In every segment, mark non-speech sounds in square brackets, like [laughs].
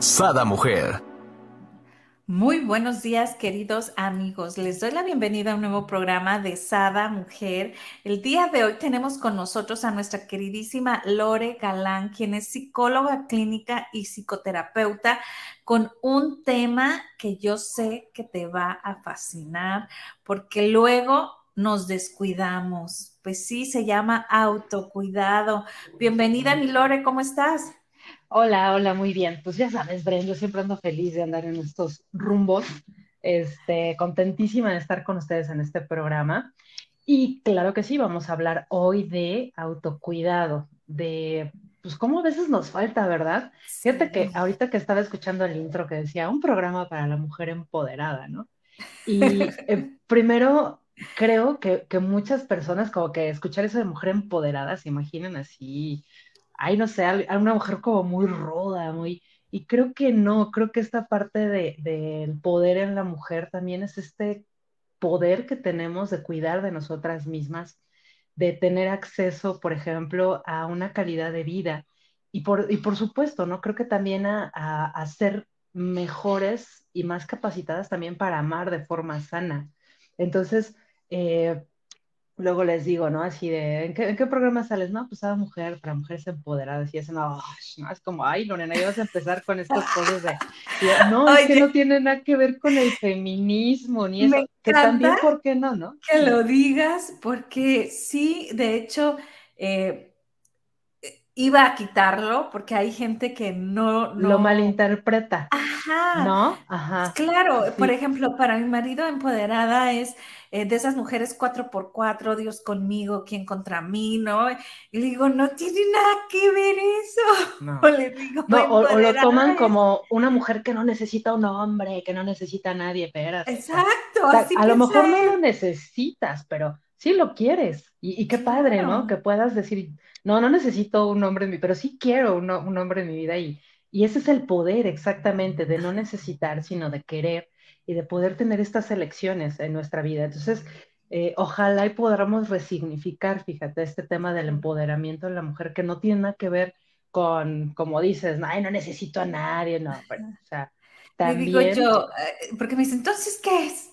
Sada Mujer. Muy buenos días, queridos amigos. Les doy la bienvenida a un nuevo programa de Sada Mujer. El día de hoy tenemos con nosotros a nuestra queridísima Lore Galán, quien es psicóloga clínica y psicoterapeuta, con un tema que yo sé que te va a fascinar, porque luego nos descuidamos. Pues sí, se llama autocuidado. Bienvenida, mi Lore, ¿cómo estás? Hola, hola, muy bien. Pues ya sabes, Bren, yo siempre ando feliz de andar en estos rumbos, este, contentísima de estar con ustedes en este programa. Y claro que sí, vamos a hablar hoy de autocuidado, de pues cómo a veces nos falta, ¿verdad? Fíjate que ahorita que estaba escuchando el intro que decía un programa para la mujer empoderada, ¿no? Y eh, [laughs] primero creo que, que, muchas personas como que escuchar eso de mujer empoderada se imaginan así ay, no sé, a una mujer como muy ruda, muy... Y creo que no, creo que esta parte del de, poder en la mujer también es este poder que tenemos de cuidar de nosotras mismas, de tener acceso, por ejemplo, a una calidad de vida. Y por, y por supuesto, ¿no? Creo que también a, a, ser mejores y más capacitadas también para amar de forma sana. Entonces, eh, luego les digo, ¿no? Así de, ¿en qué, programa sales? No, pues a mujer, para mujeres empoderadas. Y no, no, es como, ay, Lorena, ya vas a empezar con estas cosas de, no, es que no tiene nada que ver con el feminismo, ni eso, que también, ¿por qué no, no? Que lo digas, porque sí, de hecho, eh, iba a quitarlo porque hay gente que no, lo malinterpreta. Ajá. ¿No? Ajá. Claro, por ejemplo, para mi marido empoderada es eh, de esas mujeres cuatro por cuatro, Dios conmigo, quien contra mí, ¿no? Y le digo, no tiene nada que ver eso. No. [laughs] O le digo, no, o, lo toman como una mujer que no necesita un hombre, que no necesita a nadie, espérate. Exacto. a lo mejor no lo necesitas, pero sí lo quieres. Y, qué padre, ¿no? Que puedas decir, no, no necesito un hombre en mi, pero sí quiero un, un hombre en mi vida. Y, y ese es el poder exactamente de no necesitar, sino de querer y de poder tener estas elecciones en nuestra vida. Entonces, eh, ojalá y podamos resignificar, fíjate, este tema del empoderamiento de la mujer, que no tiene nada que ver con, como dices, ay, no necesito a nadie, no, bueno, o sea, también... digo yo, eh, porque me dicen, entonces, ¿qué es?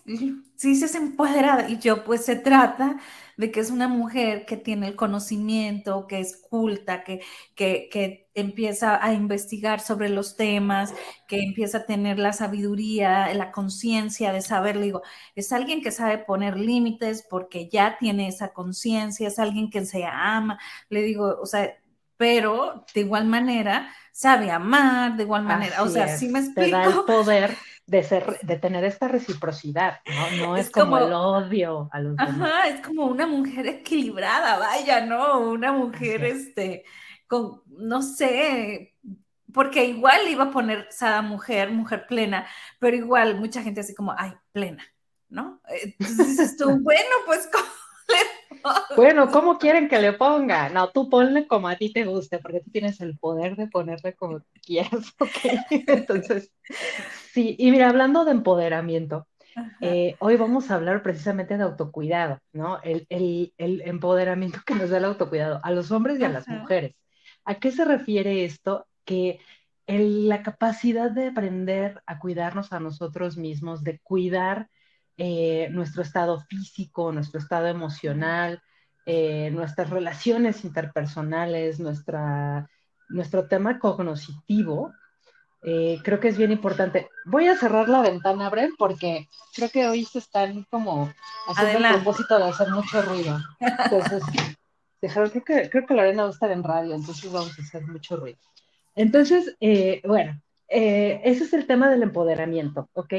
Si dices empoderada, y yo, pues se trata de que es una mujer que tiene el conocimiento, que es culta, que, que, empieza a investigar sobre los temas, que empieza a tener la sabiduría, la conciencia de saber, digo, es alguien que sabe poner límites porque ya tiene esa conciencia, es alguien que se ama, le digo, o sea, pero de igual manera sabe amar, de igual manera, o sea, sí me explico. Te da el poder de, ser, [laughs] de tener esta reciprocidad, ¿no? No es, como, el odio a los demás. Ajá, es como una mujer equilibrada, vaya, ¿no? Una mujer, este, con, no sé, porque igual iba a poner Sada mujer, mujer plena, pero igual mucha gente así como, ay, plena, ¿no? Entonces dices tú, [laughs] bueno, pues, ¿cómo bueno, ¿cómo quieren que le ponga? No, tú ponle como a ti te guste, porque tú tienes el poder de ponerle como quieras, [laughs] ¿ok? Entonces, sí, y mira, hablando de empoderamiento, eh, hoy vamos a hablar precisamente de autocuidado, ¿no? El, empoderamiento que nos da el autocuidado a los hombres y a las mujeres. ¿A qué se refiere esto? Que la capacidad de aprender a cuidarnos a nosotros mismos, de cuidar eh, nuestro estado físico, nuestro estado emocional, eh, nuestras relaciones interpersonales, nuestra, nuestro tema cognitivo, eh, creo que es bien importante. Voy a cerrar la ventana, Bren, porque creo que hoy se están como haciendo el propósito de hacer mucho ruido. Entonces, [laughs] dejaron, creo que, creo que la arena va a estar en radio, entonces vamos a hacer mucho ruido. Entonces, bueno, ese es el tema del empoderamiento, ¿ok?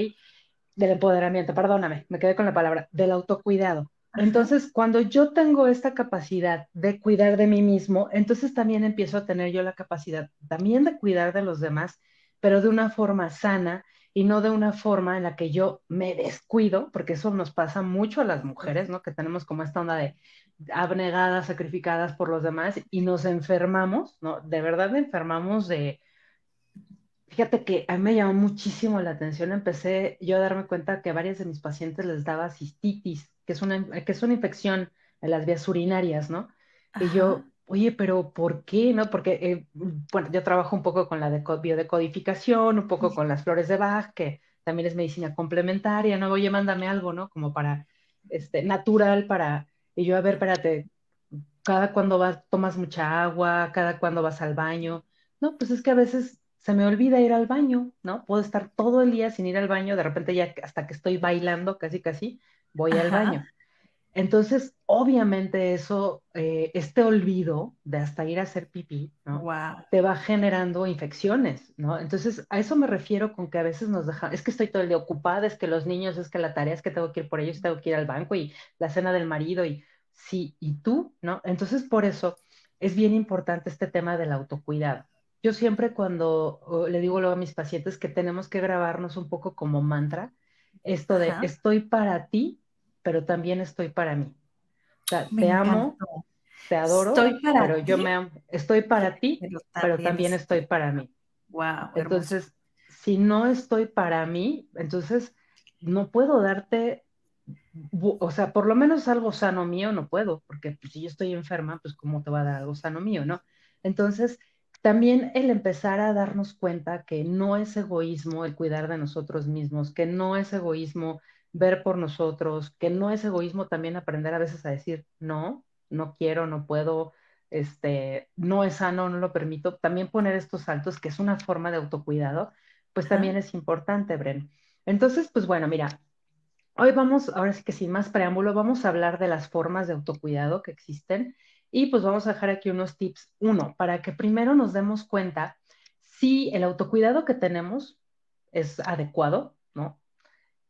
Del empoderamiento, perdóname, me quedé con la palabra, del autocuidado. Entonces, cuando yo tengo esta capacidad de cuidar de mí mismo, entonces también empiezo a tener yo la capacidad también de cuidar de los demás, pero de una forma sana y no de una forma en la que yo me descuido, porque eso nos pasa mucho a las mujeres, ¿no? Que tenemos como esta onda de abnegadas, sacrificadas por los demás y nos enfermamos, ¿no? De verdad enfermamos de... Fíjate que a mí me llamó muchísimo la atención, empecé yo a darme cuenta que a varias de mis pacientes les daba cistitis, que es una, que es una infección en las vías urinarias, ¿no? Y yo, oye, pero ¿por qué? ¿No? Porque, eh, bueno, yo trabajo un poco con la biodecodificación, un poco con las flores de Bach, que también es medicina complementaria, ¿no? Oye, mándame algo, ¿no? Como para, este, natural, para, y yo, a ver, espérate, cada cuando vas, tomas mucha agua, cada cuando vas al baño, no, pues es que a veces se me olvida ir al baño, ¿no? Puedo estar todo el día sin ir al baño, de repente ya hasta que estoy bailando, casi, casi, voy al baño. Entonces, obviamente eso, eh, este olvido de hasta ir a hacer pipí, ¿no? Te va generando infecciones, ¿no? Entonces, a eso me refiero con que a veces nos deja, es que estoy todo el día ocupada, es que los niños, es que la tarea es que tengo que ir por ellos, tengo que ir al banco y la cena del marido y sí, y tú, ¿no? Entonces, por eso es bien importante este tema del autocuidado. Yo siempre cuando le digo luego a mis pacientes que tenemos que grabarnos un poco como mantra, esto de estoy para ti pero también estoy para mí. O sea, te amo, te adoro, pero yo me amo. Estoy para ti, pero también, estoy para mí. Wow. Entonces, si no estoy para mí, entonces no puedo darte, o sea, por lo menos algo sano mío no puedo, porque pues, si yo estoy enferma, pues cómo te va a dar algo sano mío, ¿no? Entonces, también el empezar a darnos cuenta que no es egoísmo el cuidar de nosotros mismos, que no es egoísmo ver por nosotros, que no es egoísmo también aprender a veces a decir, no, no quiero, no puedo, este, no es sano, no lo permito. También poner estos saltos, que es una forma de autocuidado, pues también es importante, Bren. Entonces, pues bueno, mira, hoy vamos, ahora sí que sin más preámbulo, vamos a hablar de las formas de autocuidado que existen y pues vamos a dejar aquí unos tips. Uno, para que primero nos demos cuenta si el autocuidado que tenemos es adecuado, ¿no?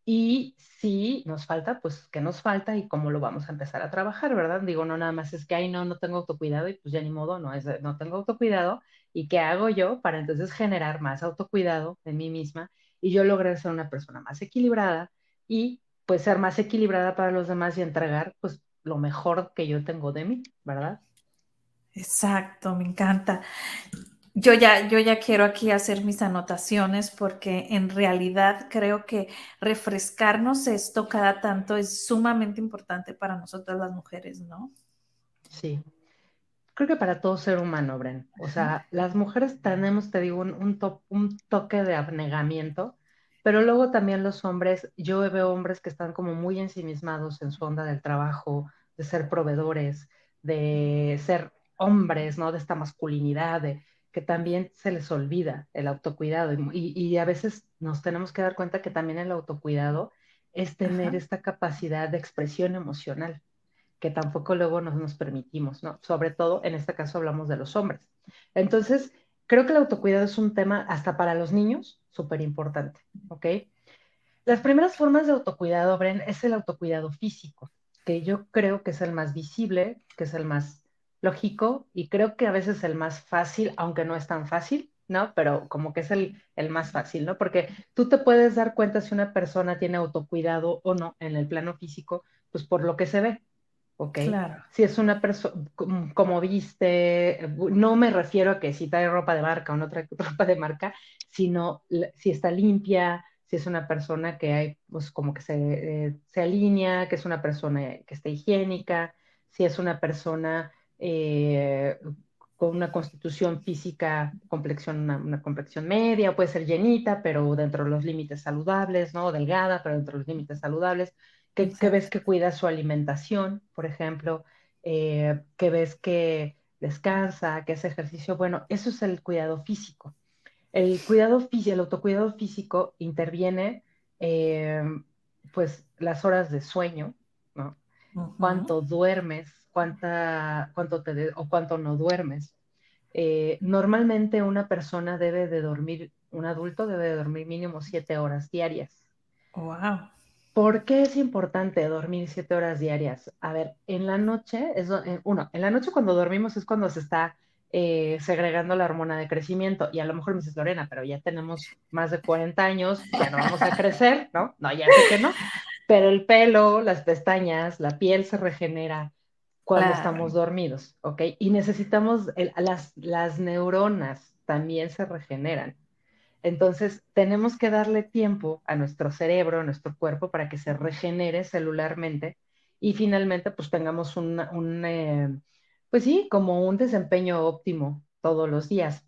Y si nos falta, pues qué nos falta y cómo lo vamos a empezar a trabajar, ¿verdad? Digo, no nada más es que, ay, no, no tengo autocuidado y pues ya ni modo, no, es, no tengo autocuidado y qué hago yo para entonces generar más autocuidado en mí misma y yo lograr ser una persona más equilibrada y pues ser más equilibrada para los demás y entregar pues lo mejor que yo tengo de mí, ¿verdad? Exacto, me encanta. Yo ya, yo ya quiero aquí hacer mis anotaciones porque en realidad creo que refrescarnos esto cada tanto es sumamente importante para nosotras las mujeres, ¿no? Sí. Creo que para todo ser humano, Bren. O sea, las mujeres tenemos, te digo, un, un toque de abnegamiento, pero luego también los hombres, yo veo hombres que están como muy ensimismados en su onda del trabajo, de ser proveedores, de ser hombres, ¿no? De esta masculinidad, de que también se les olvida el autocuidado y, a veces nos tenemos que dar cuenta que también el autocuidado es tener esta capacidad de expresión emocional que tampoco luego nos, nos permitimos, ¿no? Sobre todo, en este caso hablamos de los hombres. Entonces, creo que el autocuidado es un tema hasta para los niños súper importante, ¿ok? Las primeras formas de autocuidado, Bren, es el autocuidado físico, que yo creo que es el más visible, que es el más lógico y creo que a veces el más fácil, aunque no es tan fácil, ¿no? Pero como que es el, el más fácil, ¿no? Porque tú te puedes dar cuenta si una persona tiene autocuidado o no en el plano físico, pues por lo que se ve, ¿ok? Claro. Si es una persona, como viste, no me refiero a que si trae ropa de marca o no trae [laughs] ropa de marca, sino si está limpia, si es una persona que hay, pues como que se, eh, se alinea, que es una persona que está higiénica, si es una persona eh, con una constitución física, complexión, una, complexión media, puede ser llenita, pero dentro de los límites saludables, ¿no? Delgada, pero dentro de los límites saludables, que, ves que cuida su alimentación, por ejemplo, eh, que ves que descansa, que hace ejercicio, bueno, eso es el cuidado físico. El cuidado físico, el autocuidado físico interviene, eh, pues, las horas de sueño, ¿no? Cuánto duermes, cuánta, cuánto te o cuánto no duermes. Eh, normalmente una persona debe de dormir, un adulto debe de dormir mínimo siete horas diarias. Wow. ¿Por qué es importante dormir siete horas diarias? A ver, en la noche, es, eh, uno, en la noche cuando dormimos es cuando se está eh, segregando la hormona de crecimiento. Y a lo mejor me dices, Lorena, pero ya tenemos más de 40 años, ya no vamos a crecer, ¿no? No, ya sé que no. Pero el pelo, las pestañas, la piel se regenera cuando estamos dormidos, ¿ok? Y necesitamos, las, las neuronas también se regeneran. Entonces, tenemos que darle tiempo a nuestro cerebro, a nuestro cuerpo, para que se regenere celularmente y finalmente, pues tengamos un, un eh, pues sí, como un desempeño óptimo todos los días.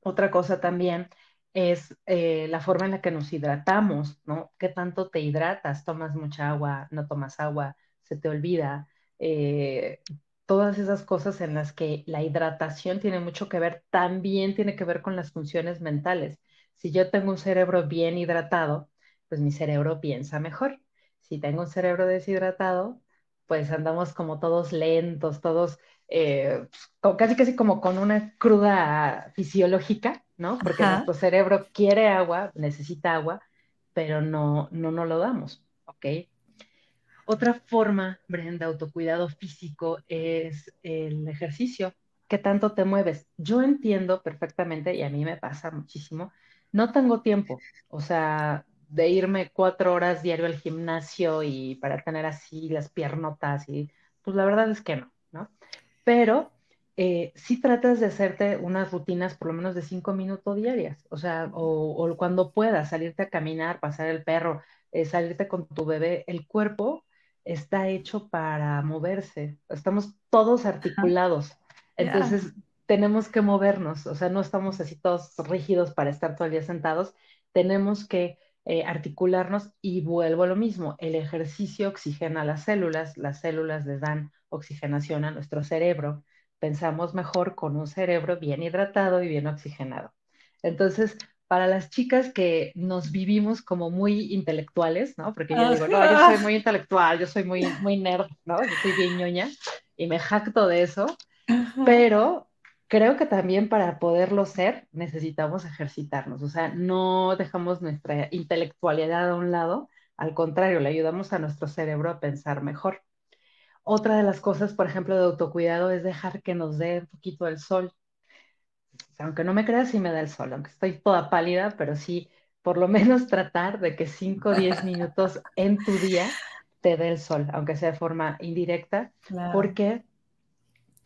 Otra cosa también es eh, la forma en la que nos hidratamos, ¿no? ¿Qué tanto te hidratas? ¿Tomas mucha agua? ¿No tomas agua? ¿Se te olvida? Eh, todas esas cosas en las que la hidratación tiene mucho que ver, también tiene que ver con las funciones mentales. Si yo tengo un cerebro bien hidratado, pues mi cerebro piensa mejor. Si tengo un cerebro deshidratado, pues andamos como todos lentos, todos eh, casi casi como con una cruda fisiológica, ¿no? Porque nuestro cerebro quiere agua, necesita agua, pero no, no, no lo damos, ¿ok? Otra forma, Brenda, autocuidado físico es el ejercicio. ¿Qué tanto te mueves? Yo entiendo perfectamente, y a mí me pasa muchísimo, no tengo tiempo, o sea, de irme cuatro horas diario al gimnasio y para tener así las piernotas y pues la verdad es que no, ¿no? Pero eh, sí tratas de hacerte unas rutinas por lo menos de cinco minutos diarias, o sea, o, cuando puedas salirte a caminar, pasar el perro, eh, salirte con tu bebé, el cuerpo está hecho para moverse, estamos todos articulados, entonces tenemos que movernos, o sea, no estamos así todos rígidos para estar todo el día sentados, tenemos que eh, articularnos y vuelvo a lo mismo, el ejercicio oxigena las células, las células le dan oxigenación a nuestro cerebro, pensamos mejor con un cerebro bien hidratado y bien oxigenado. Entonces, para las chicas que nos vivimos como muy intelectuales, ¿no? Porque yo digo, no, yo soy muy intelectual, yo soy muy, muy nerd, ¿no? Yo soy bien ñoña y me jacto de eso, pero creo que también para poderlo ser necesitamos ejercitarnos, o sea, no dejamos nuestra intelectualidad a un lado, al contrario, le ayudamos a nuestro cerebro a pensar mejor. Otra de las cosas, por ejemplo, de autocuidado es dejar que nos dé un poquito el sol. Aunque no me creas, sí me da el sol, aunque estoy toda pálida, pero sí, por lo [laughs] menos tratar de que 5 o 10 minutos en tu día te dé el sol, aunque sea de forma indirecta. ¿Por qué?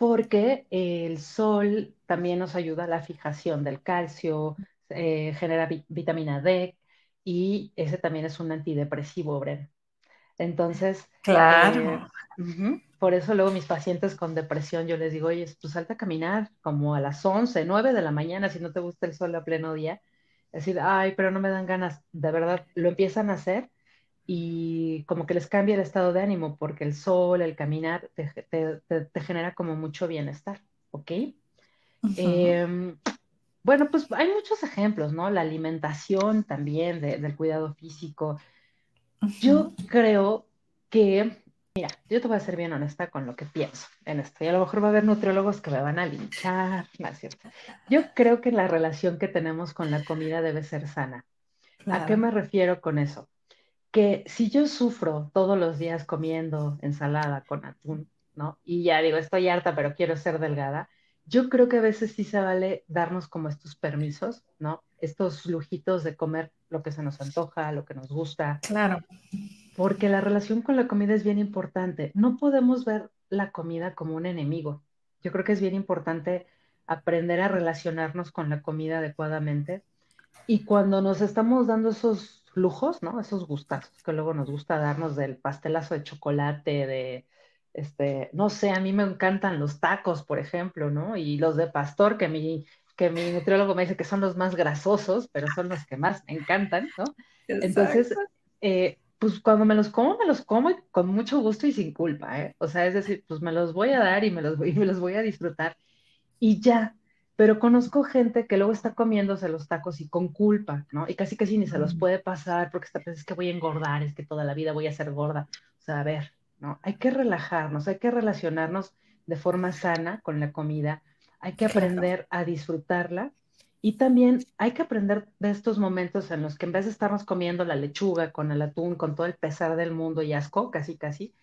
Porque el sol también nos ayuda a la fijación del calcio, eh, genera vitamina D y ese también es un antidepresivo, Bren. Entonces, claro. Eh, por eso luego mis pacientes con depresión, yo les digo, oye, pues salta a caminar como a las 11, 9 de la mañana, si no te gusta el sol a pleno día. Es decir, ay, pero no me dan ganas. De verdad, lo empiezan a hacer y como que les cambia el estado de ánimo, porque el sol, el caminar, te, genera como mucho bienestar, ¿ok? Em, bueno, pues hay muchos ejemplos, ¿no? La alimentación también, del cuidado físico. Yo creo que, mira, yo te voy a ser bien honesta con lo que pienso en esto. Y a lo mejor va a haber nutriólogos que me van a linchar, ¿no es cierto? Yo creo que la relación que tenemos con la comida debe ser sana. ¿A qué me refiero con eso? Que si yo sufro todos los días comiendo ensalada con atún, ¿no? Y ya digo, estoy harta, pero quiero ser delgada. Yo creo que a veces sí se vale darnos como estos permisos, ¿no? Estos lujitos de comer lo que se nos antoja, lo que nos gusta. Claro. Porque la relación con la comida es bien importante. No podemos ver la comida como un enemigo. Yo creo que es bien importante aprender a relacionarnos con la comida adecuadamente. Y cuando nos estamos dando esos lujos, ¿no? Esos gustazos que luego nos gusta darnos del pastelazo de chocolate, de, este, no sé, a mí me encantan los tacos, por ejemplo, ¿no? Y los de pastor, que mi que mi nutriólogo me dice que son los más grasosos, pero son los que más me encantan, ¿no? Entonces, eh, pues cuando me los como, me los como con mucho gusto y sin culpa, ¿eh? O sea, es decir, pues me los voy a dar y me los voy, me los voy a disfrutar y ya. Pero conozco gente que luego está comiéndose los tacos y con culpa, ¿no? Y casi casi ni se los puede pasar porque está pensando, es que voy a engordar, es que toda la vida voy a ser gorda. O sea, a ver, ¿no? Hay que relajarnos, hay que relacionarnos de forma sana con la comida, hay que aprender a disfrutarla y también hay que aprender de estos momentos en los que en vez de estarnos comiendo la lechuga con el atún, con todo el pesar del mundo y asco, casi casi,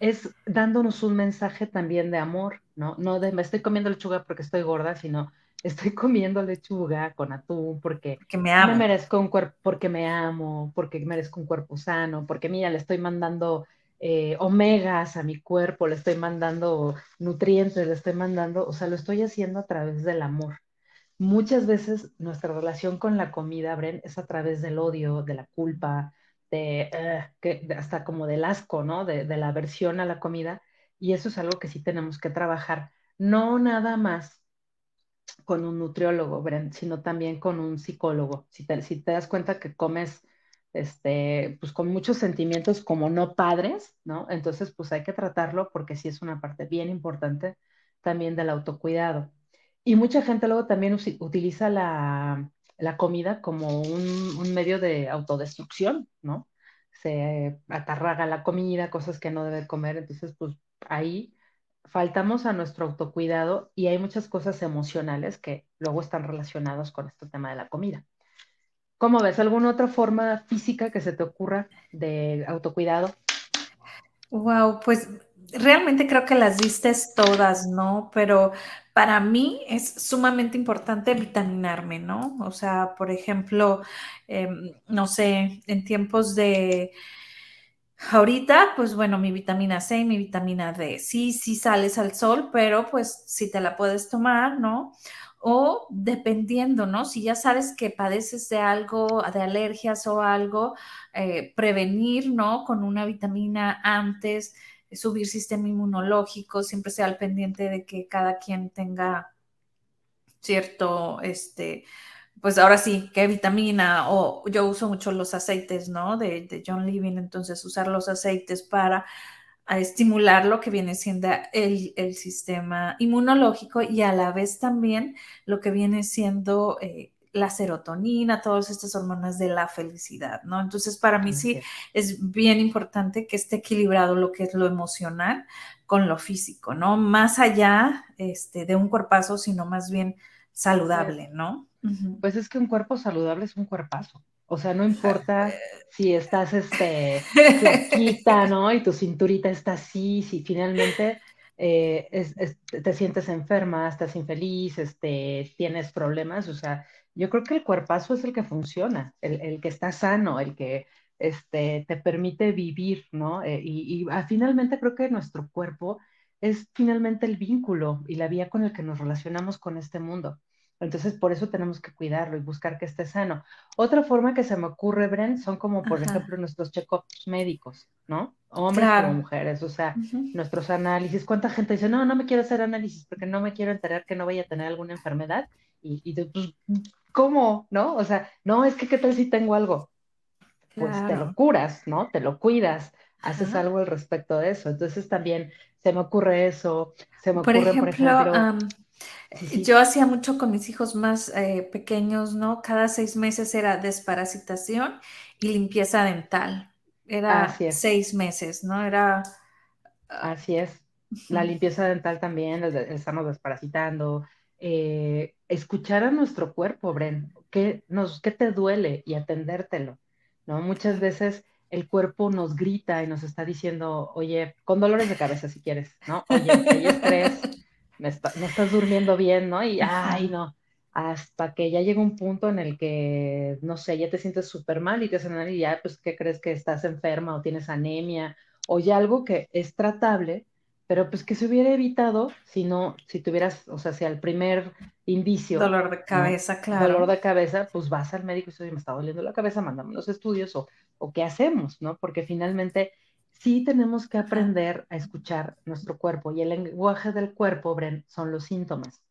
es dándonos un mensaje también de amor, ¿no? No de me estoy comiendo lechuga porque estoy gorda, sino estoy comiendo lechuga con atún porque, me, merezco un cuerpo, porque me amo, porque merezco un cuerpo sano, porque mira, le estoy mandando eh, omegas a mi cuerpo, le estoy mandando nutrientes, le estoy mandando, o sea, lo estoy haciendo a través del amor. Muchas veces nuestra relación con la comida, Bren, es a través del odio, de la culpa, de, eh, hasta como del asco, ¿no? De, de la aversión a la comida. Y eso es algo que sí tenemos que trabajar, no nada más con un nutriólogo, sino también con un psicólogo. Si te, si te das cuenta que comes este, pues con muchos sentimientos como no padres, ¿no? Entonces, pues hay que tratarlo porque sí es una parte bien importante también del autocuidado. Y mucha gente luego también utiliza la, la comida como un, un, medio de autodestrucción, ¿no? Se atarraga la comida, cosas que no debe comer, entonces, pues ahí faltamos a nuestro autocuidado y hay muchas cosas emocionales que luego están relacionadas con este tema de la comida. ¿Cómo ves? ¿Alguna otra forma física que se te ocurra de autocuidado? Wow, pues realmente creo que las vistes todas, ¿no? Pero para mí es sumamente importante vitaminarme, ¿no? O sea, por ejemplo, em, no sé, en tiempos de Ahorita, pues bueno, mi vitamina C y mi vitamina D. Sí, sí sales al sol, pero pues si te la puedes tomar, ¿no? O dependiendo, ¿no? Si ya sabes que padeces de algo, de alergias o algo, eh, prevenir, ¿no? Con una vitamina antes, subir sistema inmunológico, siempre sea al pendiente de que cada quien tenga cierto, este, pues ahora sí, qué vitamina, o yo uso mucho los aceites, ¿no? De, John Living, entonces usar los aceites para estimular lo que viene siendo el, sistema inmunológico y a la vez también lo que viene siendo eh, la serotonina, todas estas hormonas de la felicidad, ¿no? Entonces, para mí sí es bien importante que esté equilibrado lo que es lo emocional con lo físico, ¿no? Más allá este, de un cuerpazo, sino más bien saludable, ¿no? Pues es que un cuerpo saludable es un cuerpazo. O sea, no importa si estás este, [laughs] flaquita, ¿no? Y tu cinturita está así, si finalmente eh, te sientes enferma, estás infeliz, este, tienes problemas. O sea, yo creo que el cuerpazo es el que funciona, el, que está sano, el que este, te permite vivir, ¿no? Eh, y, y ah, finalmente creo que nuestro cuerpo es finalmente el vínculo y la vía con el que nos relacionamos con este mundo. Entonces, por eso tenemos que cuidarlo y buscar que esté sano. Otra forma que se me ocurre, Bren, son como, por ejemplo, nuestros check-ups médicos, ¿no? Hombres como mujeres, o sea, nuestros análisis. ¿Cuánta gente dice, no, no me quiero hacer análisis porque no me quiero enterar que no vaya a tener alguna enfermedad? Y, y pues, ¿cómo? ¿No? O sea, no, es que, ¿qué tal si tengo algo? Pues te lo curas, ¿no? Te lo cuidas, haces algo al respecto de eso. Entonces, también se me ocurre eso. Se me ocurre, por ejemplo yo hacía mucho con mis hijos más eh, pequeños, ¿no? Cada seis meses era desparasitación y limpieza dental. Era seis meses, ¿no? Era... Ah, Así es. La limpieza dental también, estamos desparasitando. Eh, escuchar a nuestro cuerpo, Bren, ¿qué, nos, ¿qué te duele? Y atendértelo, ¿no? Muchas veces el cuerpo nos grita y nos está diciendo, oye, con dolores de cabeza si quieres, ¿no? Oye, hay estrés, no estás durmiendo bien, ¿no? Y, ay, no, hasta que ya llega un punto en el que, no sé, ya te sientes súper mal y te hacen y ya, pues, ¿qué crees que estás enferma o tienes anemia o ya algo que es tratable, pero pues que se hubiera evitado si no, si tuvieras, o sea, si al primer indicio. Dolor de cabeza, claro. Dolor de cabeza, pues vas al médico y dices, me está doliendo la cabeza, mándame los estudios o, o qué hacemos, ¿no? Porque finalmente sí tenemos que aprender a escuchar nuestro cuerpo y el lenguaje del cuerpo, Bren, son los síntomas.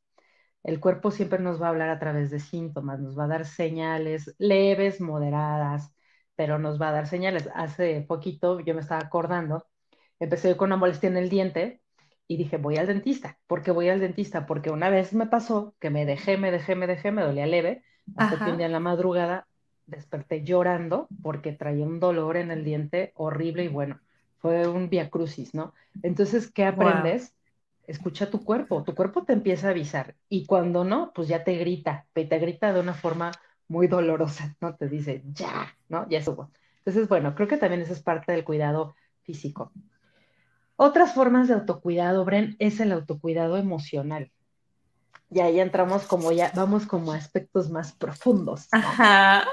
El cuerpo siempre nos va a hablar a través de síntomas, nos va a dar señales leves, moderadas, pero nos va a dar señales. Hace poquito yo me estaba acordando, empecé con una molestia en el diente y dije, voy al dentista. ¿Por qué voy al dentista? Porque una vez me pasó que me dejé, me dejé, me dejé, me dolía leve, hasta que un día en la madrugada desperté llorando porque traía un dolor en el diente horrible y bueno, fue un via crucis, ¿no? Entonces, ¿qué aprendes? Escucha tu cuerpo, tu cuerpo te empieza a avisar y cuando no, pues ya te grita, te grita de una forma muy dolorosa, ¿no? Te dice, ya, ¿no? Ya estuvo. Entonces, bueno, creo que también eso es parte del cuidado físico. Otras formas de autocuidado, Bren, es el autocuidado emocional. Y ahí entramos como ya, vamos como a aspectos más profundos. Ajá.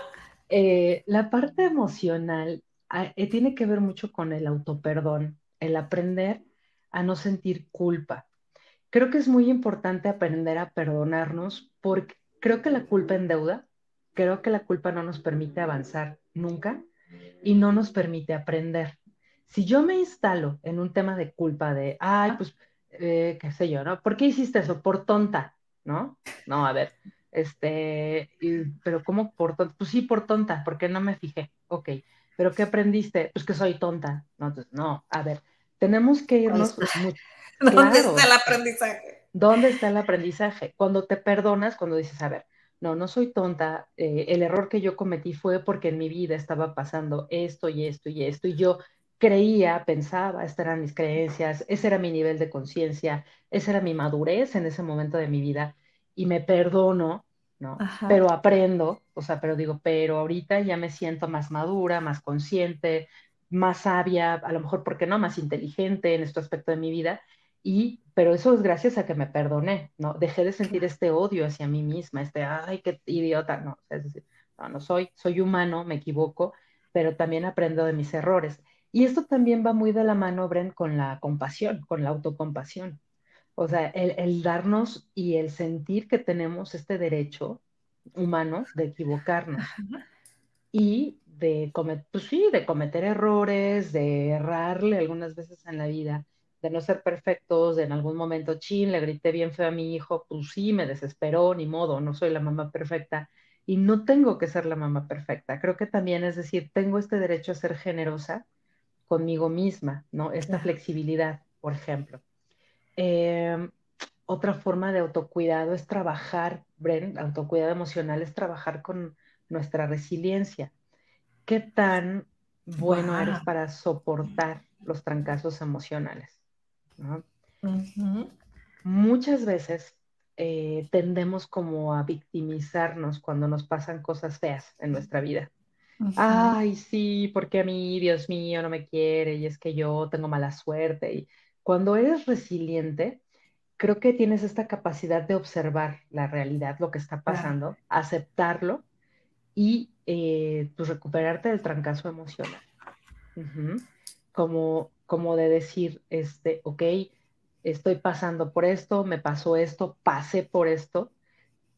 Eh, la parte emocional ah, eh, tiene que ver mucho con el autoperdón, el aprender a no sentir culpa. Creo que es muy importante aprender a perdonarnos porque creo que la culpa endeuda, creo que la culpa no nos permite avanzar nunca y no nos permite aprender. Si yo me instalo en un tema de culpa de, ay, pues, eh, qué sé yo, ¿no? ¿Por qué hiciste eso? Por tonta, ¿no? No, a ver, este, pero ¿cómo por tonta? Pues sí, por tonta, porque no me fijé. Ok, pero ¿qué aprendiste? Pues que soy tonta. No, entonces, no, a ver, tenemos que irnos. [laughs] ¿Dónde está el aprendizaje? ¿Dónde está el aprendizaje? Cuando te perdonas, cuando dices, a ver, no, no soy tonta, eh, el error que yo cometí fue porque en mi vida estaba pasando esto y esto y esto, y yo creía, pensaba, estas eran mis creencias, ese era mi nivel de conciencia, esa era mi madurez en ese momento de mi vida, y me perdono, ¿no? Pero aprendo, o sea, pero digo, pero ahorita ya me siento más madura, más consciente, más sabia, a lo mejor, porque no? Más inteligente en este aspecto de mi vida, y, pero eso es gracias a que me perdoné, ¿no? Dejé de sentir este odio hacia mí misma, este, ay, qué idiota, no, es decir, no, no soy, soy humano, me equivoco, pero también aprendo de mis errores. Y esto también va muy de la mano, Bren, con la compasión, con la autocompasión. O sea, el, darnos y el sentir que tenemos este derecho humano de equivocarnos y de, cometer, pues sí, de cometer errores, de errarle algunas veces en la vida de no ser perfectos, de en algún momento, chin, le grité bien feo a mi hijo, pues sí, me desesperó, ni modo, no soy la mamá perfecta y no tengo que ser la mamá perfecta. Creo que también, es decir, tengo este derecho a ser generosa conmigo misma, ¿no? Esta flexibilidad, por ejemplo. Em, otra forma de autocuidado es trabajar, Bren, autocuidado emocional es trabajar con nuestra resiliencia. ¿Qué tan bueno eres para soportar los trancazos emocionales? Muchas veces eh, tendemos como a victimizarnos cuando nos pasan cosas feas en nuestra vida. Ay, sí, porque a mí, Dios mío, no me quiere y es que yo tengo mala suerte. Y cuando eres resiliente, creo que tienes esta capacidad de observar la realidad, lo que está pasando, aceptarlo y eh, pues recuperarte del trancazo emocional. Como como de decir, este, ok, estoy pasando por esto, me pasó esto, pasé por esto,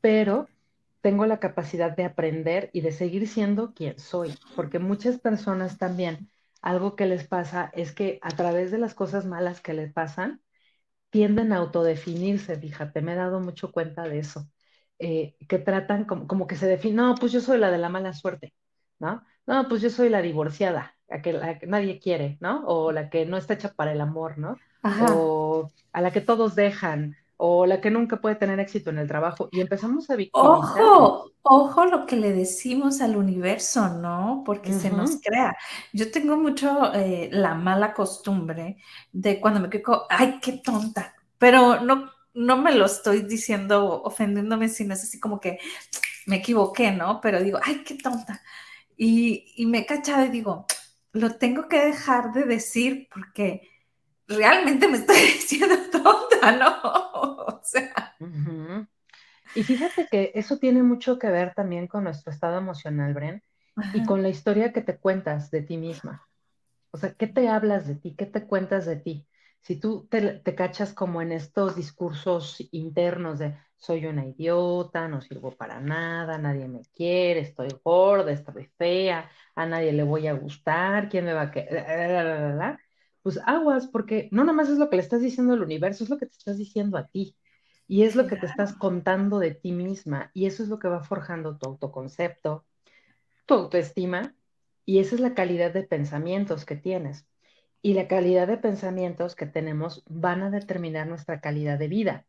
pero tengo la capacidad de aprender y de seguir siendo quien soy, porque muchas personas también, algo que les pasa es que a través de las cosas malas que les pasan, tienden a autodefinirse, fíjate, me he dado mucho cuenta de eso, eh, que tratan como, como que se definen, no, pues yo soy la de la mala suerte, ¿no? No, pues yo soy la divorciada, a que, la que nadie quiere, ¿no? O la que no está hecha para el amor, ¿no? O a la que todos dejan, o la que nunca puede tener éxito en el trabajo. Y empezamos a victimizar. Ojo, ojo lo que le decimos al universo, ¿no? Porque se nos crea. Yo tengo mucho eh, la mala costumbre de cuando me quedo, ay, qué tonta, pero no, no me lo estoy diciendo ofendiéndome, sino es así como que me equivoqué, ¿no? Pero digo, ay, qué tonta. Y, y me he cachado y digo, lo tengo que dejar de decir porque realmente me estoy [laughs] diciendo tonta, [laughs] ¿no? O sea. Y fíjate que eso tiene mucho que ver también con nuestro estado emocional, Bren, y con la historia que te cuentas de ti misma. O sea, ¿qué te hablas de ti? ¿Qué te cuentas de ti? Si tú te, te cachas como en estos discursos internos de soy una idiota, no sirvo para nada, nadie me quiere, estoy gorda, estoy fea, a nadie le voy a gustar, quién me va a querer, pues aguas, porque no nomás es lo que le estás diciendo al universo, es lo que te estás diciendo a ti. Y es lo que te estás contando de ti misma. Y eso es lo que va forjando tu autoconcepto, tu autoestima. Y esa es la calidad de pensamientos que tienes. Y la calidad de pensamientos que tenemos van a determinar nuestra calidad de vida.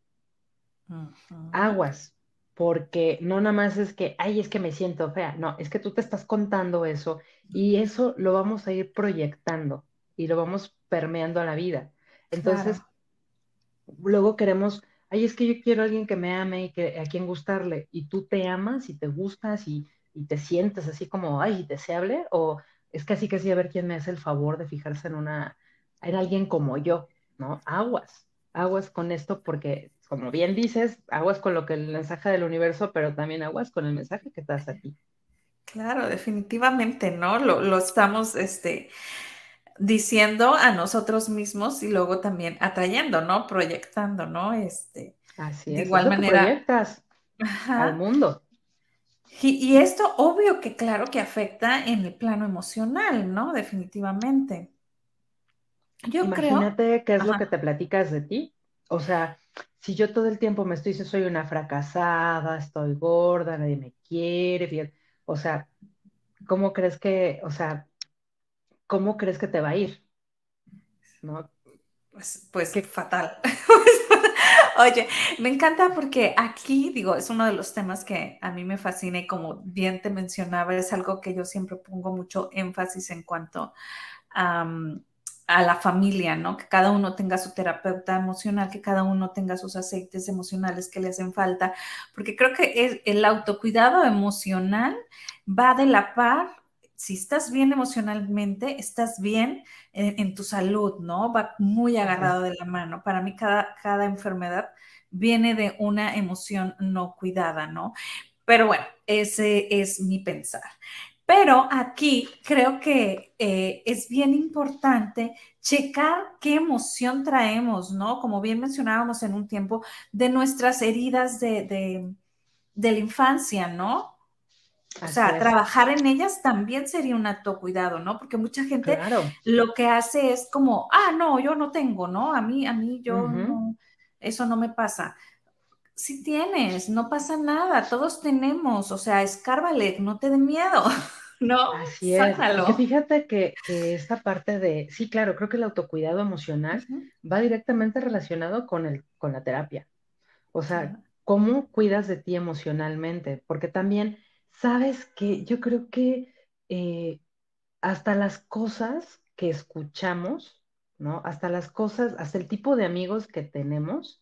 Aguas, porque no nada más es que, ay, es que me siento fea, no, es que tú te estás contando eso y eso lo vamos a ir proyectando y lo vamos permeando a la vida. Entonces, luego queremos, ay, es que yo quiero a alguien que me ame y que a quien gustarle, y tú te amas y te gustas y, y te sientes así como, ay, deseable, o es casi que sí a ver quién me hace el favor de fijarse en una en alguien como yo, ¿no? Aguas, aguas con esto porque, como bien dices, aguas con lo que el mensaje del universo, pero también aguas con el mensaje que das a ti. Claro, definitivamente, ¿no? Lo, lo estamos, este, diciendo a nosotros mismos y luego también atrayendo, ¿no? Proyectando, ¿no? Este, Así es. De igual manera. proyectas al mundo. Y, esto, obvio que claro que afecta en el plano emocional, ¿no? Definitivamente. Yo Imagínate qué es lo que te platicas de ti. O sea, si yo todo el tiempo me estoy diciendo soy una fracasada, estoy gorda, nadie me quiere, bien. O sea, ¿cómo crees que, o sea, cómo crees que te va a ir? ¿No? Pues, pues fatal. [laughs] Oye, me encanta porque aquí, digo, es uno de los temas que a mí me fascina y como bien te mencionaba, es algo que yo siempre pongo mucho énfasis en cuanto a, a la familia, ¿no? Que cada uno tenga su terapeuta emocional, que cada uno tenga sus aceites emocionales que le hacen falta, porque creo que el autocuidado emocional va de la par si estás bien emocionalmente, estás bien en, tu salud, ¿no? Va muy agarrado de la mano. Para mí cada, cada enfermedad viene de una emoción no cuidada, ¿no? Pero bueno, ese es mi pensar. Pero aquí creo que eh, es bien importante checar qué emoción traemos, ¿no? Como bien mencionábamos en un tiempo, de nuestras heridas de, de, de la infancia, ¿no? O sea, trabajar en ellas también sería un acto cuidado, ¿no? Porque mucha gente lo que hace es como, ah, no, yo no tengo, ¿no? A mí, a mí, yo no, eso no me pasa. Si tienes, no pasa nada, todos tenemos, o sea, escárvale, no te dé miedo, [laughs] ¿no? Así es. fíjate que, esta parte de, sí, claro, creo que el autocuidado emocional va directamente relacionado con, el, con la terapia. O sea, ¿cómo cuidas de ti emocionalmente? Porque también Sabes que yo creo que eh, hasta las cosas que escuchamos, ¿no? Hasta las cosas, hasta el tipo de amigos que tenemos,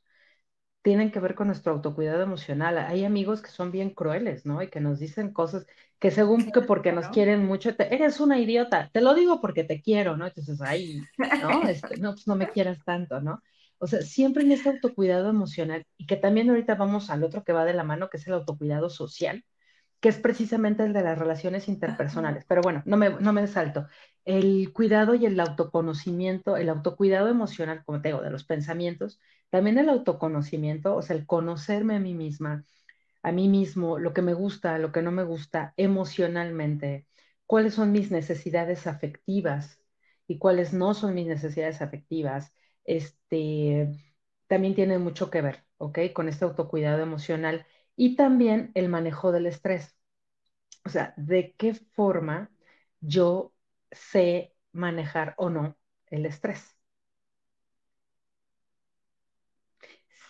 tienen que ver con nuestro autocuidado emocional. Hay amigos que son bien crueles, ¿no? Y que nos dicen cosas que según que porque nos quieren mucho, eres una idiota, te lo digo porque te quiero, ¿no? Entonces, ay, no, este, no, pues no me quieras tanto, ¿no? O sea, siempre en este autocuidado emocional, y que también ahorita vamos al otro que va de la mano, que es el autocuidado social, que es precisamente el de las relaciones interpersonales. Pero bueno, no me, no me salto. El cuidado y el autoconocimiento, el autocuidado emocional, como te digo, de los pensamientos, también el autoconocimiento, o sea, el conocerme a mí misma, a mí mismo, lo que me gusta, lo que no me gusta emocionalmente, cuáles son mis necesidades afectivas y cuáles no son mis necesidades afectivas, este, también tiene mucho que ver, ¿ok? Con este autocuidado emocional y también el manejo del estrés. O sea, de qué forma yo sé manejar o no el estrés.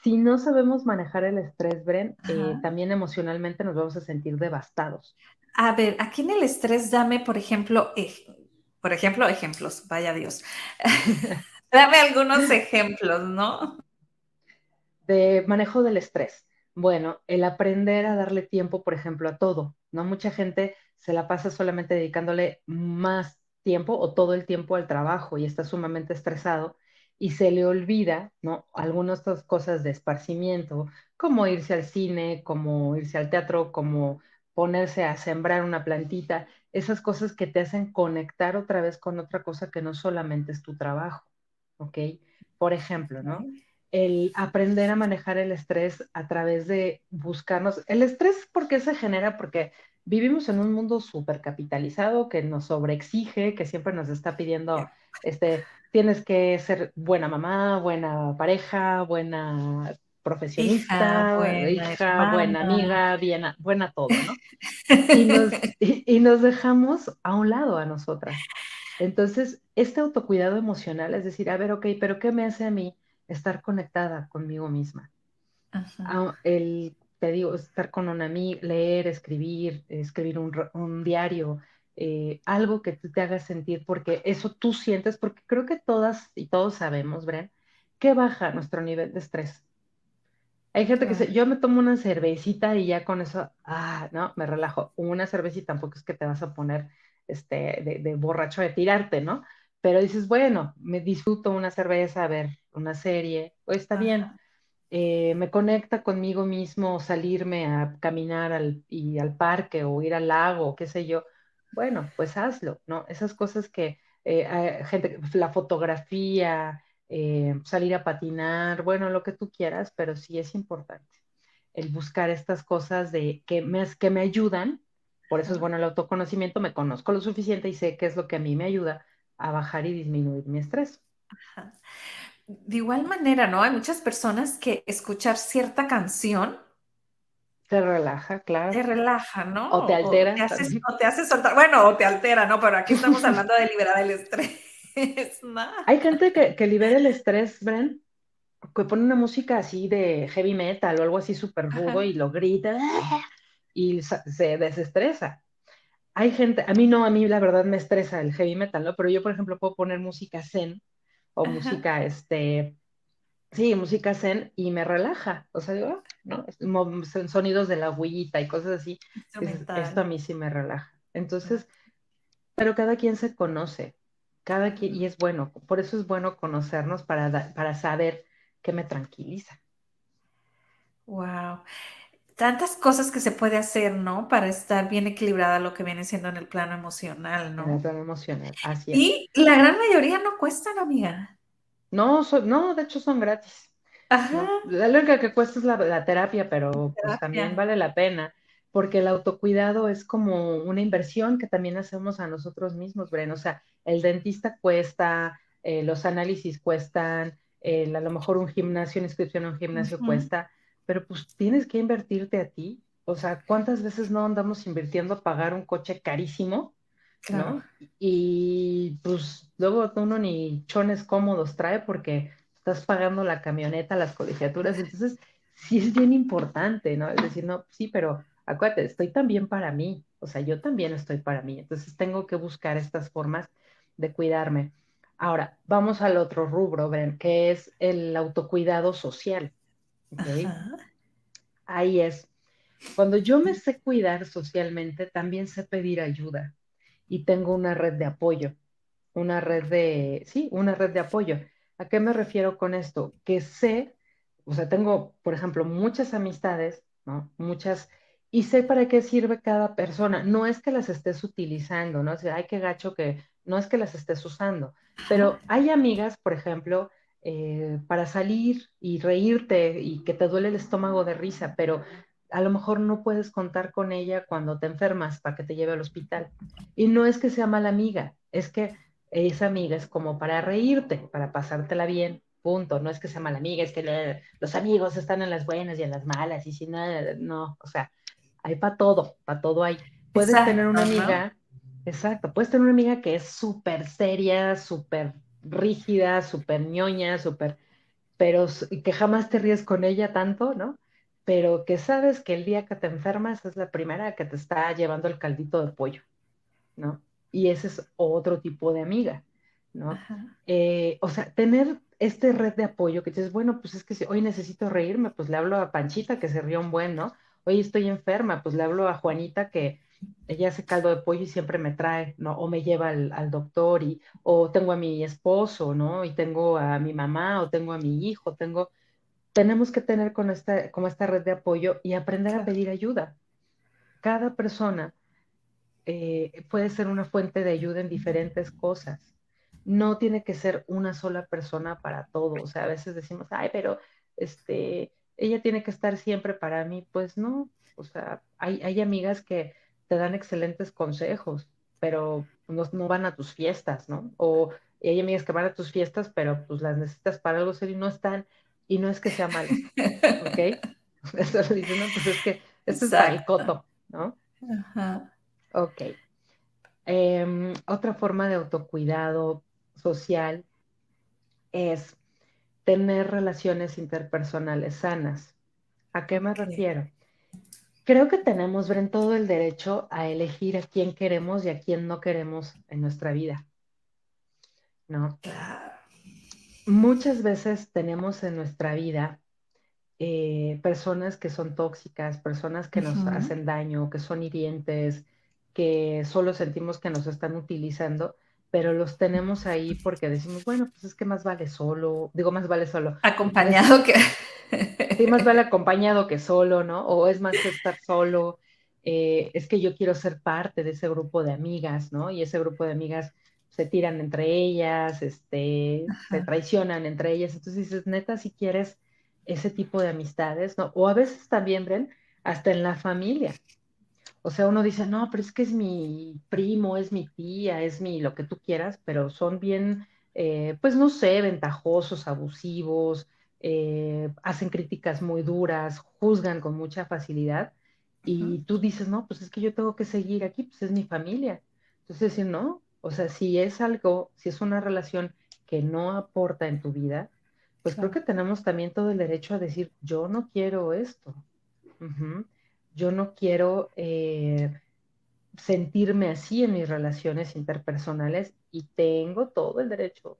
Si no sabemos manejar el estrés, Bren, eh, también emocionalmente nos vamos a sentir devastados. A ver, aquí en el estrés, dame, por ejemplo, por ejemplo, ejemplos, vaya Dios. [laughs] [laughs] dame algunos ejemplos, ¿no? De manejo del estrés. Bueno, el aprender a darle tiempo, por ejemplo, a todo, ¿no? Mucha gente se la pasa solamente dedicándole más tiempo o todo el tiempo al trabajo y está sumamente estresado y se le olvida, ¿no? Algunas otras cosas de esparcimiento, como irse al cine, como irse al teatro, como ponerse a sembrar una plantita, esas cosas que te hacen conectar otra vez con otra cosa que no solamente es tu trabajo, ¿ok? Por ejemplo, ¿no? El aprender a manejar el estrés a través de buscarnos. El estrés, ¿por qué se genera? Porque vivimos en un mundo súper capitalizado que nos sobreexige, que siempre nos está pidiendo, este, tienes que ser buena mamá, buena pareja, buena profesionista, buena, hija, buena amiga, buena todo, ¿no? [laughs] Y nos, y nos dejamos a un lado a nosotras. Entonces, este autocuidado emocional es decir, a ver, ok, pero ¿qué me hace a mí? Estar conectada conmigo misma. Ah, el, te digo, estar con una amiga, leer, escribir, escribir un, diario, eh, algo que te haga sentir, porque eso tú sientes, porque creo que todas y todos sabemos, Bren, que baja nuestro nivel de estrés. Hay gente que dice, yo me tomo una cervecita y ya con eso, ah, no, me relajo. Una cervecita tampoco es que te vas a poner este, de, de borracho de tirarte, ¿no? pero dices, bueno, me disfruto una cerveza, a ver una serie, o está bien. Eh, me conecta conmigo mismo salirme a caminar al, y al parque o ir al lago, qué sé yo. Bueno, pues hazlo, ¿no? Esas cosas que eh, gente, la fotografía, eh, salir a patinar, bueno, lo que tú quieras, pero sí es importante el buscar estas cosas de que me, que me ayudan. Por eso es bueno el autoconocimiento, me conozco lo suficiente y sé qué es lo que a mí me ayuda a bajar y disminuir mi estrés. De igual manera, ¿no? Hay muchas personas que escuchar cierta canción te relaja, claro. Te relaja, ¿no? O te altera. O te, hace, soltar, bueno, o te altera, ¿no? Pero aquí estamos hablando de liberar el estrés. [laughs] Hay gente que, que libera el estrés, Bren, que pone una música así de heavy metal o algo así súper rudo y lo grita y se desestresa. Hay gente, a mí no, a mí la verdad me estresa el heavy metal, ¿no? Pero yo, por ejemplo, puedo poner música zen o música, este, sí, música zen y me relaja. O sea, digo, ¿no? Sonidos de la huillita y cosas así. esto a mí sí me relaja. Entonces, pero cada quien se conoce, cada quien, y es bueno, por eso es bueno conocernos para, para saber qué me tranquiliza. Wow tantas cosas que se puede hacer, ¿no? Para estar bien equilibrada lo que viene siendo en el plano emocional, ¿no? En el plano emocional, así es. Y la gran mayoría no cuestan, amiga. No, no, de hecho son gratis. Ajá. La única que cuesta es la, terapia, pero pues, también vale la pena, porque el autocuidado es como una inversión que también hacemos a nosotros mismos, Bren. O sea, el dentista cuesta, eh, los análisis cuestan, a lo mejor un gimnasio, una inscripción a un gimnasio cuesta pero pues tienes que invertirte a ti. O sea, ¿cuántas veces no andamos invirtiendo a pagar un coche carísimo? ¿no? Y pues luego uno ni chones cómodos trae porque estás pagando la camioneta, las colegiaturas. Entonces, sí es bien importante, ¿no? Es decir, no, sí, pero acuérdate, estoy también para mí. O sea, yo también estoy para mí. Entonces, tengo que buscar estas formas de cuidarme. Ahora, vamos al otro rubro, Bren, que es el autocuidado social. Ahí es. Cuando yo me sé cuidar socialmente, también sé pedir ayuda y tengo una red de apoyo, una red de, sí, una red de apoyo. ¿A qué me refiero con esto? Que sé, o sea, tengo, por ejemplo, muchas amistades, ¿no? Muchas, y sé para qué sirve cada persona. No es que las estés utilizando, ¿no? O sea, ay, qué gacho que, no es que las estés usando, pero hay amigas, por ejemplo, eh, para salir y reírte y que te duele el estómago de risa, pero a lo mejor no puedes contar con ella cuando te enfermas para que te lleve al hospital. Y no es que sea mala amiga, es que esa amiga es como para reírte, para pasártela bien, punto. No es que sea mala amiga, es que los amigos están en las buenas y en las malas, y si no, no, o sea, hay para todo, para todo hay. Puedes tener una amiga, exacto, puedes tener una amiga que es súper seria, súper rígida, súper ñoña, súper, pero que jamás te ríes con ella tanto, ¿no? Pero que sabes que el día que te enfermas es la primera que te está llevando el caldito de pollo, ¿no? Y ese es otro tipo de amiga, ¿no? Eh, o sea, tener este red de apoyo que dices, bueno, pues es que si hoy necesito reírme, pues le hablo a Panchita que se ríe un buen, ¿no? Hoy estoy enferma, pues le hablo a Juanita que, ella hace caldo de pollo y siempre me trae, ¿no? O me lleva al, doctor y, o tengo a mi esposo, ¿no? Y tengo a mi mamá o tengo a mi hijo, tengo, tenemos que tener con esta, como esta red de apoyo y aprender a pedir ayuda. Cada persona eh, puede ser una fuente de ayuda en diferentes cosas. No tiene que ser una sola persona para todo. O sea, a veces decimos, ay, pero este, ella tiene que estar siempre para mí. Pues no, o sea, hay, hay amigas que te dan excelentes consejos, pero no, van a tus fiestas, ¿no? O hay amigas que van a tus fiestas, pero pues las necesitas para algo serio y no están, y no es que sea malo, ¿ok? [laughs] Eso lo dicen, no, pues es que esto es el coto, ¿no? Ajá. Ok. Em, otra forma de autocuidado social es tener relaciones interpersonales sanas. ¿A qué me refiero? Creo que tenemos, Bren, todo el derecho a elegir a quién queremos y a quién no queremos en nuestra vida. ¿No? Muchas veces tenemos en nuestra vida eh, personas que son tóxicas, personas que nos hacen daño, que son hirientes, que solo sentimos que nos están utilizando pero los tenemos ahí porque decimos, bueno, pues es que más vale solo, digo, más vale solo. Acompañado que... Sí, más vale acompañado que solo, ¿no? O es más que estar solo. Eh, es que yo quiero ser parte de ese grupo de amigas, ¿no? Y ese grupo de amigas se tiran entre ellas, este, se traicionan entre ellas. Entonces dices, neta, si quieres ese tipo de amistades, ¿no? O a veces también, Bren, hasta en la familia. O sea, uno dice, no, pero es que es mi primo, es mi tía, es mi lo que tú quieras, pero son bien, eh, pues no sé, ventajosos, abusivos, eh, hacen críticas muy duras, juzgan con mucha facilidad. Y tú dices, no, pues es que yo tengo que seguir aquí, pues es mi familia. Entonces, decir, no, o sea, si es algo, si es una relación que no aporta en tu vida, pues creo que tenemos también todo el derecho a decir, yo no quiero esto. Yo no quiero eh, sentirme así en mis relaciones interpersonales y tengo todo el derecho.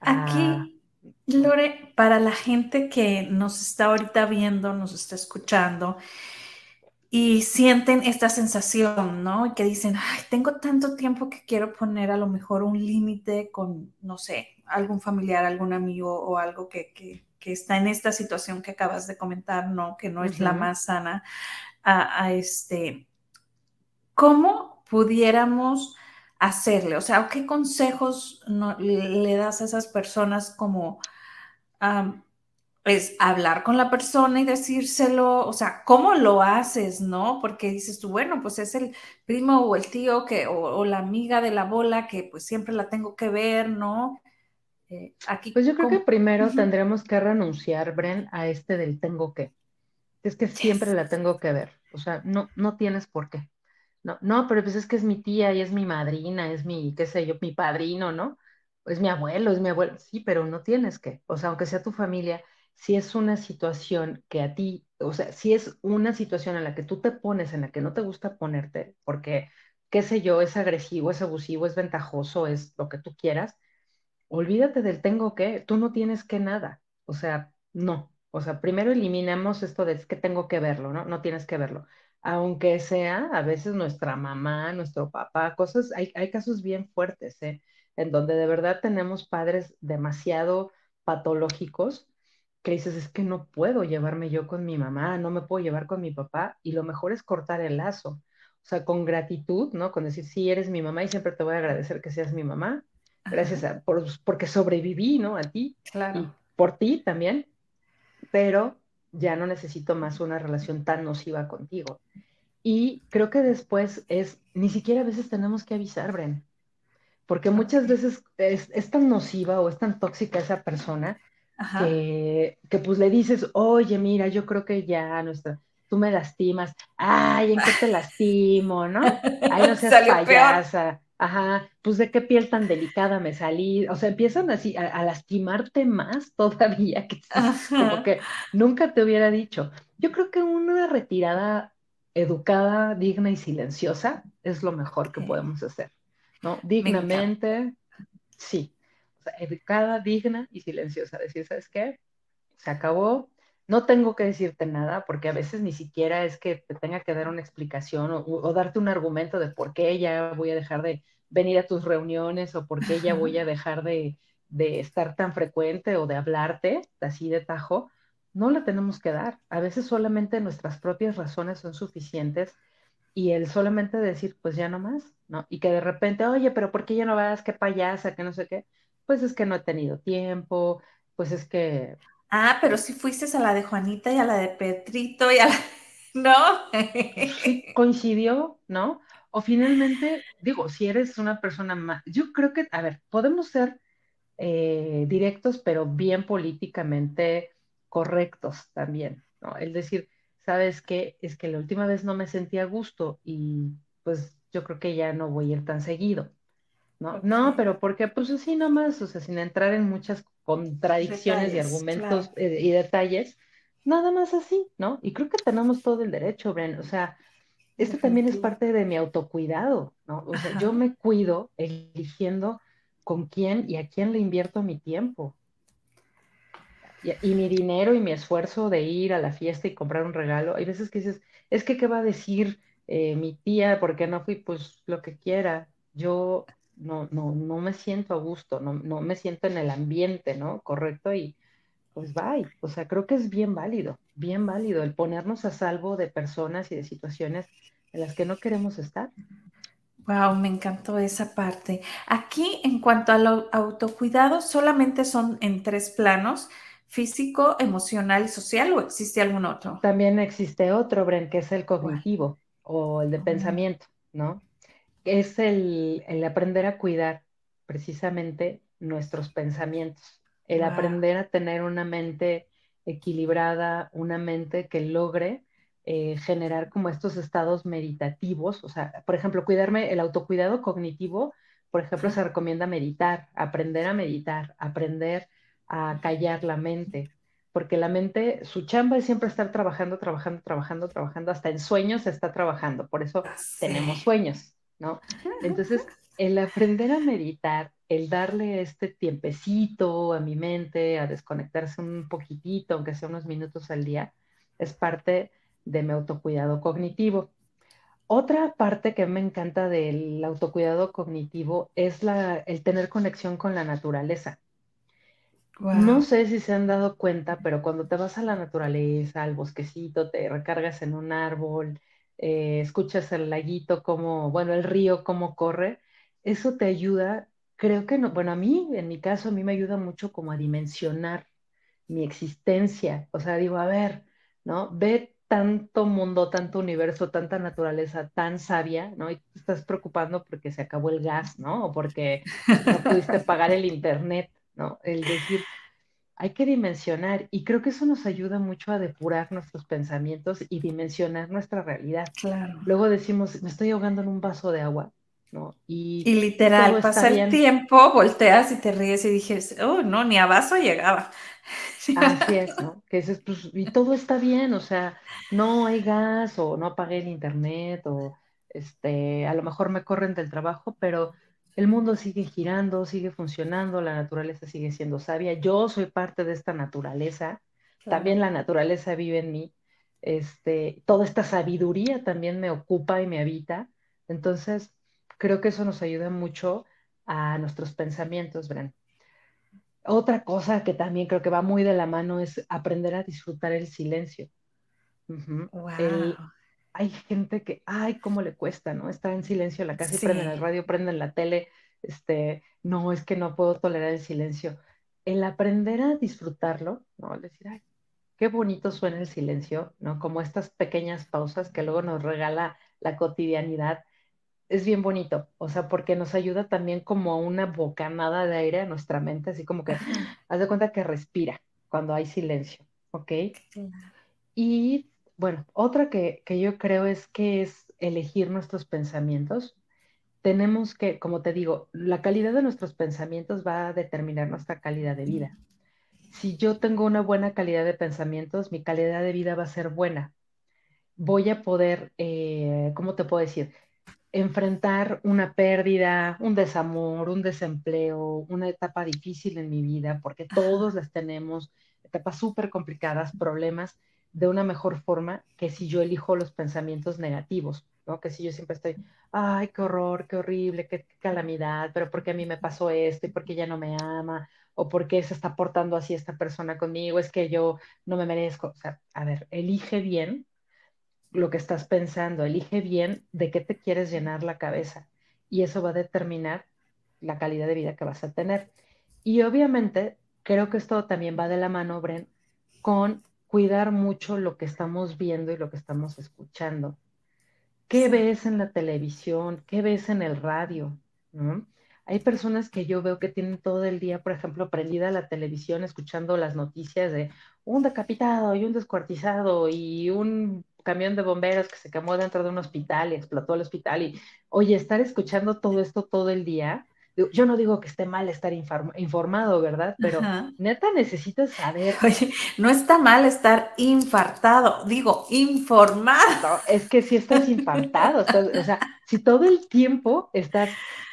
Aquí, Lore, para la gente que nos está ahorita viendo, nos está escuchando y sienten esta sensación, ¿no? Y que dicen, ay, tengo tanto tiempo que quiero poner a lo mejor un límite con, no sé, algún familiar, algún amigo o algo que, que, está en esta situación que acabas de comentar, ¿no? Que no es la más sana. A, este, ¿cómo pudiéramos hacerle? O sea, ¿qué consejos le das a esas personas como es hablar con la persona y decírselo, o sea, ¿cómo lo haces, no? Porque dices tú, bueno, pues es el primo o el tío que, o, la amiga de la bola que pues siempre la tengo que ver, ¿no? Eh, aquí, pues yo creo que primero tendremos que renunciar, Bren, a este del tengo que. Es que siempre la tengo que ver. O sea, no, no tienes por qué. No, no, pero pues es que es mi tía y es mi madrina, es mi, qué sé yo, mi padrino, ¿no? Es mi abuelo, es mi abuelo. Sí, pero no tienes que. O sea, aunque sea tu familia, si es una situación que a ti, o sea, si es una situación en la que tú te pones, en la que no te gusta ponerte, porque, qué sé yo, es agresivo, es abusivo, es ventajoso, es lo que tú quieras, olvídate del tengo que, tú no tienes que nada, o sea, no, o sea, primero eliminemos esto de que tengo que verlo, ¿no? No tienes que verlo. Aunque sea a veces nuestra mamá, nuestro papá, cosas, hay, hay casos bien fuertes, ¿eh? En donde de verdad tenemos padres demasiado patológicos que dices, es que no puedo llevarme yo con mi mamá, no me puedo llevar con mi papá, y lo mejor es cortar el lazo. O sea, con gratitud, ¿no? Con decir, sí, eres mi mamá y siempre te voy a agradecer que seas mi mamá, gracias a, por, porque sobreviví, ¿no? A ti. Claro. Y por ti también, pero ya no necesito más una relación tan nociva contigo. Y creo que después es, ni siquiera a veces tenemos que avisar, Bren, porque muchas veces es, es tan nociva o es tan tóxica esa persona que, que, pues le dices, oye, mira, yo creo que ya nuestra, tú me lastimas, ay, ¿en qué te lastimo, no? Ay, no seas [laughs] payasa, ajá, pues de qué piel tan delicada me salí, o sea, empiezan así a, lastimarte más [laughs] todavía, que como que nunca te hubiera dicho. Yo creo que una retirada educada, digna y silenciosa es lo mejor que podemos hacer, ¿no? Dignamente, sí, educada, digna y silenciosa. Decir, ¿sabes qué? Se acabó. No tengo que decirte nada porque a veces ni siquiera es que te tenga que dar una explicación o, darte un argumento de por qué ya voy a dejar de venir a tus reuniones o por qué ya voy a [laughs] dejar de, de estar tan frecuente o de hablarte así de tajo. No la tenemos que dar. A veces solamente nuestras propias razones son suficientes y el solamente decir, pues ya no más, ¿no? Y que de repente, oye, pero ¿por qué ya no vas? ¿Qué payasa? ¿Qué no sé qué? pues es que no he tenido tiempo, pues es que... Ah, pero si fuiste a la de Juanita y a la de Petrito y a la... [laughs] ¿No? Sí, coincidió, ¿no? O finalmente, digo, si eres una persona más, yo creo que, a ver, podemos ser eh, directos, pero bien políticamente correctos también, ¿no? Es decir, ¿sabes qué? Es que la última vez no me sentía a gusto y pues yo creo que ya no voy a ir tan seguido. ¿no? No, pero porque pues así nomás, o sea, sin entrar en muchas contradicciones y argumentos eh, y detalles, nada más así, ¿no? Y creo que tenemos todo el derecho, Bren, o sea, esto también es parte de mi autocuidado, ¿no? O sea, yo me cuido eligiendo con quién y a quién le invierto mi tiempo. Y, mi dinero y mi esfuerzo de ir a la fiesta y comprar un regalo. Hay veces que dices, es que, ¿qué va a decir eh, mi tía? porque no fui? Pues lo que quiera. Yo no, no, no me siento a gusto, no, no me siento en el ambiente, ¿no? Correcto, y pues bye. O sea, creo que es bien válido, bien válido el ponernos a salvo de personas y de situaciones en las que no queremos estar. Wow, me encantó esa parte. Aquí, en cuanto al autocuidado, solamente son en tres planos, físico, emocional y social, o existe algún otro? También existe otro, Bren, que es el cognitivo o el de pensamiento, ¿no? Es el, aprender a cuidar precisamente nuestros pensamientos, el aprender a tener una mente equilibrada, una mente que logre eh, generar como estos estados meditativos, o sea, por ejemplo, cuidarme, el autocuidado cognitivo, por ejemplo, se recomienda meditar, aprender a meditar, aprender a callar la mente, porque la mente, su chamba es siempre estar trabajando, trabajando, trabajando, trabajando, hasta en sueños se está trabajando, por eso tenemos sueños, ¿no? Entonces, el aprender a meditar, el darle este tiempecito a mi mente, a desconectarse un poquitito, aunque sea unos minutos al día, es parte de mi autocuidado cognitivo. Otra parte que me encanta del autocuidado cognitivo es la, el tener conexión con la naturaleza. No sé si se han dado cuenta, pero cuando te vas a la naturaleza, al bosquecito, te recargas en un árbol, eh, escuchas el laguito, como, bueno, el río, cómo corre, eso te ayuda, creo que no, bueno, a mí, en mi caso, a mí me ayuda mucho como a dimensionar mi existencia. O sea, digo, a ver, ¿no? Ve tanto mundo, tanto universo, tanta naturaleza tan sabia, ¿no? Y te estás preocupando porque se acabó el gas, ¿no? O porque no pudiste [laughs] pagar el internet, ¿no? El decir, hay que dimensionar y creo que eso nos ayuda mucho a depurar nuestros pensamientos y dimensionar nuestra realidad. Claro. Luego decimos, me estoy ahogando en un vaso de agua, ¿no? Y, y literal, pasa el tiempo, volteas y te ríes y dices, oh, no, ni a vaso llegaba. [laughs] Así es, ¿no? Que dices, pues, y todo está bien, o sea, no hay gas o no apagué el internet o este, a lo mejor me corren del trabajo, pero el mundo sigue girando, sigue funcionando, la naturaleza sigue siendo sabia. Yo soy parte de esta naturaleza, también la naturaleza vive en mí. Este, toda esta sabiduría también me ocupa y me habita. Entonces, creo que eso nos ayuda mucho a nuestros pensamientos, Bren. Otra cosa que también creo que va muy de la mano es aprender a disfrutar el silencio. Hay gente que, ay, cómo le cuesta, ¿no? Estar en silencio en la casa y prenden el radio, prenden la tele. Este, no, es que no puedo tolerar el silencio. El aprender a disfrutarlo, ¿no? Decir, ay, qué bonito suena el silencio, ¿no? Como estas pequeñas pausas que luego nos regala la cotidianidad es bien bonito, o sea, porque nos ayuda también como a una bocanada de aire a nuestra mente, así como que haz de cuenta que respira cuando hay silencio, ¿ok? Y bueno, otra que, que yo creo es que es elegir nuestros pensamientos. Tenemos que, como te digo, la calidad de nuestros pensamientos va a determinar nuestra calidad de vida. Si yo tengo una buena calidad de pensamientos, mi calidad de vida va a ser buena. Voy a poder, eh, ¿cómo te puedo decir? enfrentar una pérdida, un desamor, un desempleo, una etapa difícil en mi vida, porque todos las tenemos, etapas súper complicadas, problemas, de una mejor forma que si yo elijo los pensamientos negativos, ¿no? Que si yo siempre estoy, ay, qué horror, qué horrible, qué, calamidad, pero ¿por qué a mí me pasó esto y por qué ya no me ama? ¿O por qué se está portando así esta persona conmigo? Es que yo no me merezco. O sea, a ver, elige bien lo que estás pensando, elige bien de qué te quieres llenar la cabeza y eso va a determinar la calidad de vida que vas a tener. Y obviamente creo que esto también va de la mano, Bren, con cuidar mucho lo que estamos viendo y lo que estamos escuchando. ¿Qué ves en la televisión? ¿Qué ves en el radio? Hay personas que yo veo que tienen todo el día, por ejemplo, prendida la televisión escuchando las noticias de un decapitado y un descuartizado y un camión de bomberos que se quemó dentro de un hospital y explotó el hospital y, oye, estar escuchando todo esto todo el día, yo no digo que esté mal estar informado, ¿verdad? Pero neta necesitas saber. Oye, no está mal estar infartado, digo, informado. es que si estás infartado, o sea, si todo el tiempo estás,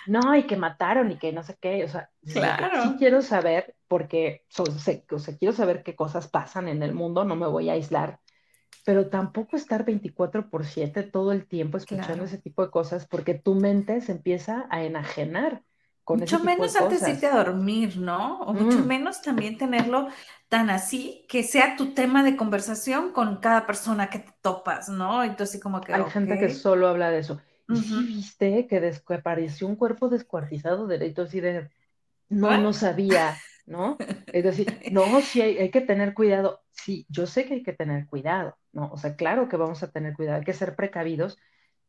no, y que mataron y que no sé qué, o sea, claro. sí quiero saber, porque o sea, quiero saber qué cosas pasan en el mundo, no me voy a aislar pero tampoco estar 24 por 7 todo el tiempo escuchando ese tipo de cosas porque tu mente se empieza a enajenar mucho menos antes de irte a dormir, ¿no? O mucho mm. menos también tenerlo tan así que sea tu tema de conversación con cada persona que te topas, ¿no? Entonces, como que. Hay gente que solo habla de eso. Y sí viste que, apareció un cuerpo descuartizado de así de. No, no sabía, ¿no? Es decir, [laughs] no, sí hay, hay que tener cuidado. Sí, yo sé que hay que tener cuidado, ¿no? O sea, claro que vamos a tener cuidado, hay que ser precavidos,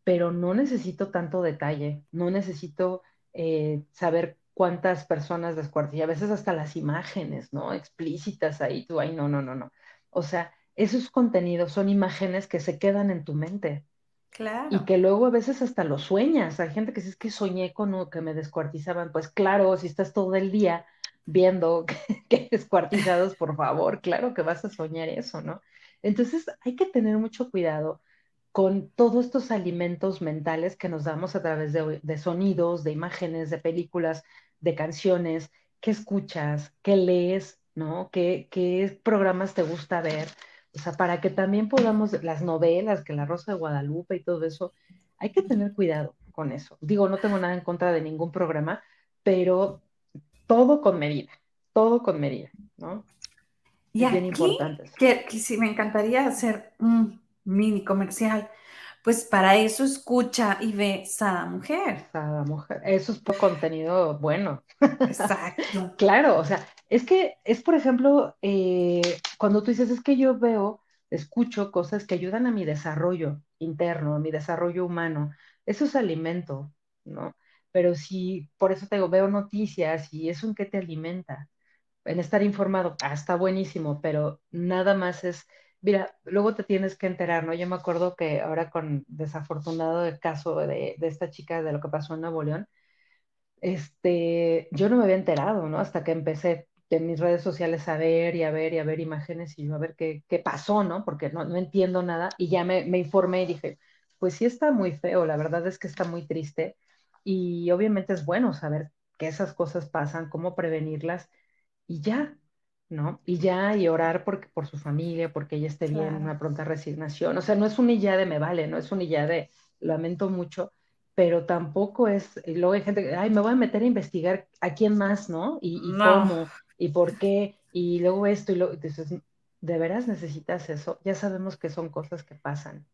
pero no necesito tanto detalle, no necesito eh, saber cuántas personas descuartizan, a veces hasta las imágenes, ¿no? Explícitas ahí, tú, ay, no, no, no, no. O sea, esos contenidos son imágenes que se quedan en tu mente. Claro. Y que luego a veces hasta lo sueñas. Hay gente que dice, es que soñé con que me descuartizaban. Pues claro, si estás todo el día viendo que, [laughs] que descuartizados, por favor, claro que vas a soñar eso, ¿no? Entonces hay que tener mucho cuidado con todos estos alimentos mentales que nos damos a través de, sonidos, de imágenes, de películas, de canciones, qué escuchas, qué lees, ¿no? ¿Qué, qué programas te gusta ver? O sea, para que también podamos, las novelas, que La Rosa de Guadalupe y todo eso, hay que tener cuidado con eso. Digo, no tengo nada en contra de ningún programa, pero todo con medida, todo con medida, ¿no? Y bien importante. Que, que sí me encantaría hacer un mini comercial. Pues para eso escucha y ve Sada Mujer. Sada Mujer. Eso es por contenido bueno. Exacto. [laughs] claro, o sea, es que es, por ejemplo, eh, cuando tú dices, es que yo veo, escucho cosas que ayudan a mi desarrollo interno, a mi desarrollo humano. Eso es alimento, ¿no? Pero si, por eso te digo, veo noticias y eso en qué te alimenta. En estar informado, ah, está buenísimo, pero nada más es Mira, luego te tienes que enterar, ¿no? Yo me acuerdo que ahora con desafortunado caso de, esta chica, de lo que pasó en Nuevo León, este, yo no me había enterado, ¿no? Hasta que empecé en mis redes sociales a ver y a ver y a ver imágenes y a ver qué, qué pasó, ¿no? Porque no, no entiendo nada y ya me, me informé y dije, pues sí está muy feo, la verdad es que está muy triste y obviamente es bueno saber que esas cosas pasan, cómo prevenirlas y ya, ¿no? Y ya, y orar por, por su familia, porque ella esté bien, una pronta resignación. O sea, no es un y ya de me vale, no es un y ya de lamento mucho, pero tampoco es, y luego hay gente que, ay, me voy a meter a investigar a quién más, ¿no? Y, cómo, y por qué, y luego esto, y luego, entonces, ¿de veras necesitas eso? Ya sabemos que son cosas que pasan.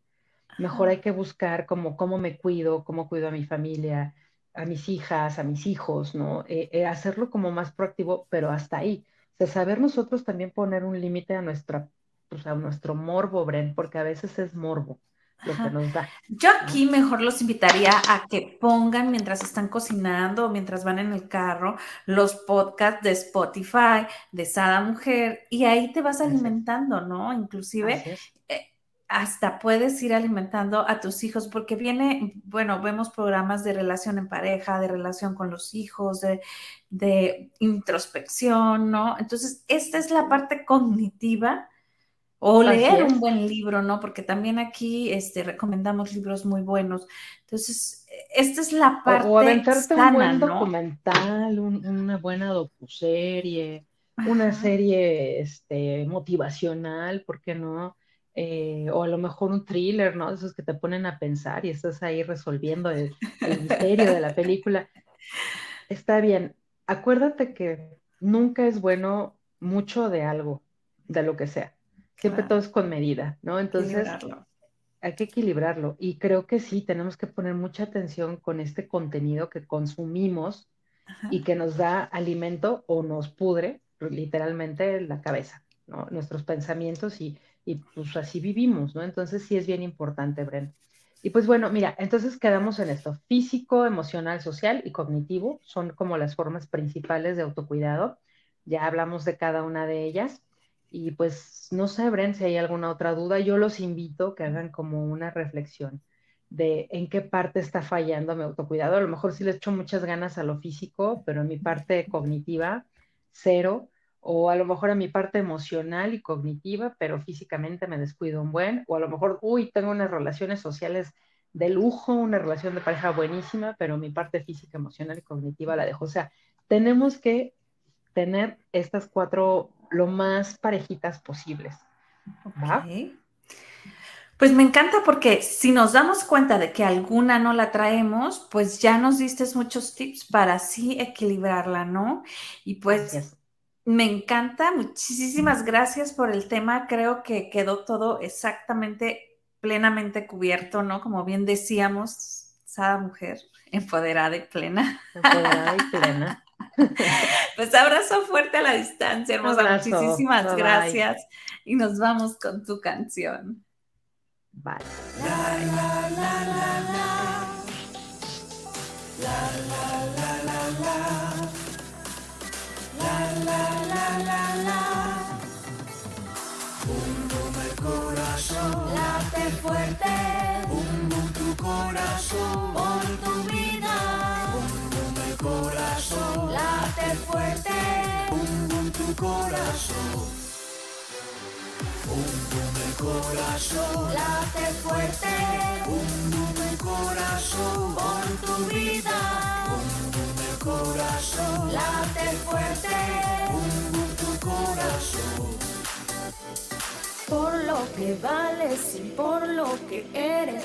Mejor hay que buscar como cómo me cuido, cómo cuido a mi familia, a mis hijas, a mis hijos, ¿no? Eh, eh, hacerlo como más proactivo, pero hasta ahí de saber nosotros también poner un límite a nuestra, pues a nuestro morbo, Bren, porque a veces es morbo lo que nos da. Yo aquí mejor los invitaría a que pongan mientras están cocinando o mientras van en el carro los podcasts de Spotify, de Sada Mujer, y ahí te vas alimentando, ¿no? Inclusive hasta puedes ir alimentando a tus hijos, porque viene, bueno, vemos programas de relación en pareja, de relación con los hijos, de, introspección, ¿no? Entonces, esta es la parte cognitiva. O leer un buen libro, ¿no? Porque también aquí este, recomendamos libros muy buenos. Entonces, esta es la parte. O, aventarte un buen documental, una buena docuserie, una serie este, motivacional, ¿por qué no? Eh, o a lo mejor un thriller, ¿no? Esos que te ponen a pensar y estás ahí resolviendo el, misterio de la película. Está bien. Acuérdate que nunca es bueno mucho de algo, de lo que sea. Siempre todo es con medida, ¿no? Entonces, hay que equilibrarlo. Y creo que sí, tenemos que poner mucha atención con este contenido que consumimos y que nos da alimento o nos pudre literalmente la cabeza, ¿no? Nuestros pensamientos y y pues así vivimos, ¿no? Entonces sí es bien importante, Bren. Y pues bueno, mira, entonces quedamos en esto, físico, emocional, social y cognitivo, son como las formas principales de autocuidado. Ya hablamos de cada una de ellas. Y pues no sé, Bren, si hay alguna otra duda, yo los invito a que hagan como una reflexión de en qué parte está fallando mi autocuidado. A lo mejor sí le echo muchas ganas a lo físico, pero en mi parte cognitiva, cero o a lo mejor a mi parte emocional y cognitiva, pero físicamente me descuido un buen, o a lo mejor, uy, tengo unas relaciones sociales de lujo, una relación de pareja buenísima, pero mi parte física, emocional y cognitiva la dejo. O sea, tenemos que tener estas cuatro lo más parejitas posibles. Pues me encanta porque si nos damos cuenta de que alguna no la traemos, pues ya nos diste muchos tips para así equilibrarla, ¿no? Y pues me encanta, muchísimas gracias por el tema, creo que quedó todo exactamente, plenamente cubierto, ¿no? Como bien decíamos, Sada Mujer, empoderada y plena. Empoderada y plena. [laughs] Pues abrazo fuerte a la distancia, hermosa. Muchísimas gracias. Y nos vamos con tu canción. Bye. La, la, la, la, la. La, la, la, la, la. Fuerte. Bum, bum, tu corazón. Por tu vida. Bum, el corazón. Late fuerte. Bum, bum, tu corazón. Un el corazón, late fuerte. Un el corazón, por tu vida. Corazón, late fuerte. Un tu corazón. Por lo que vales y por lo que eres,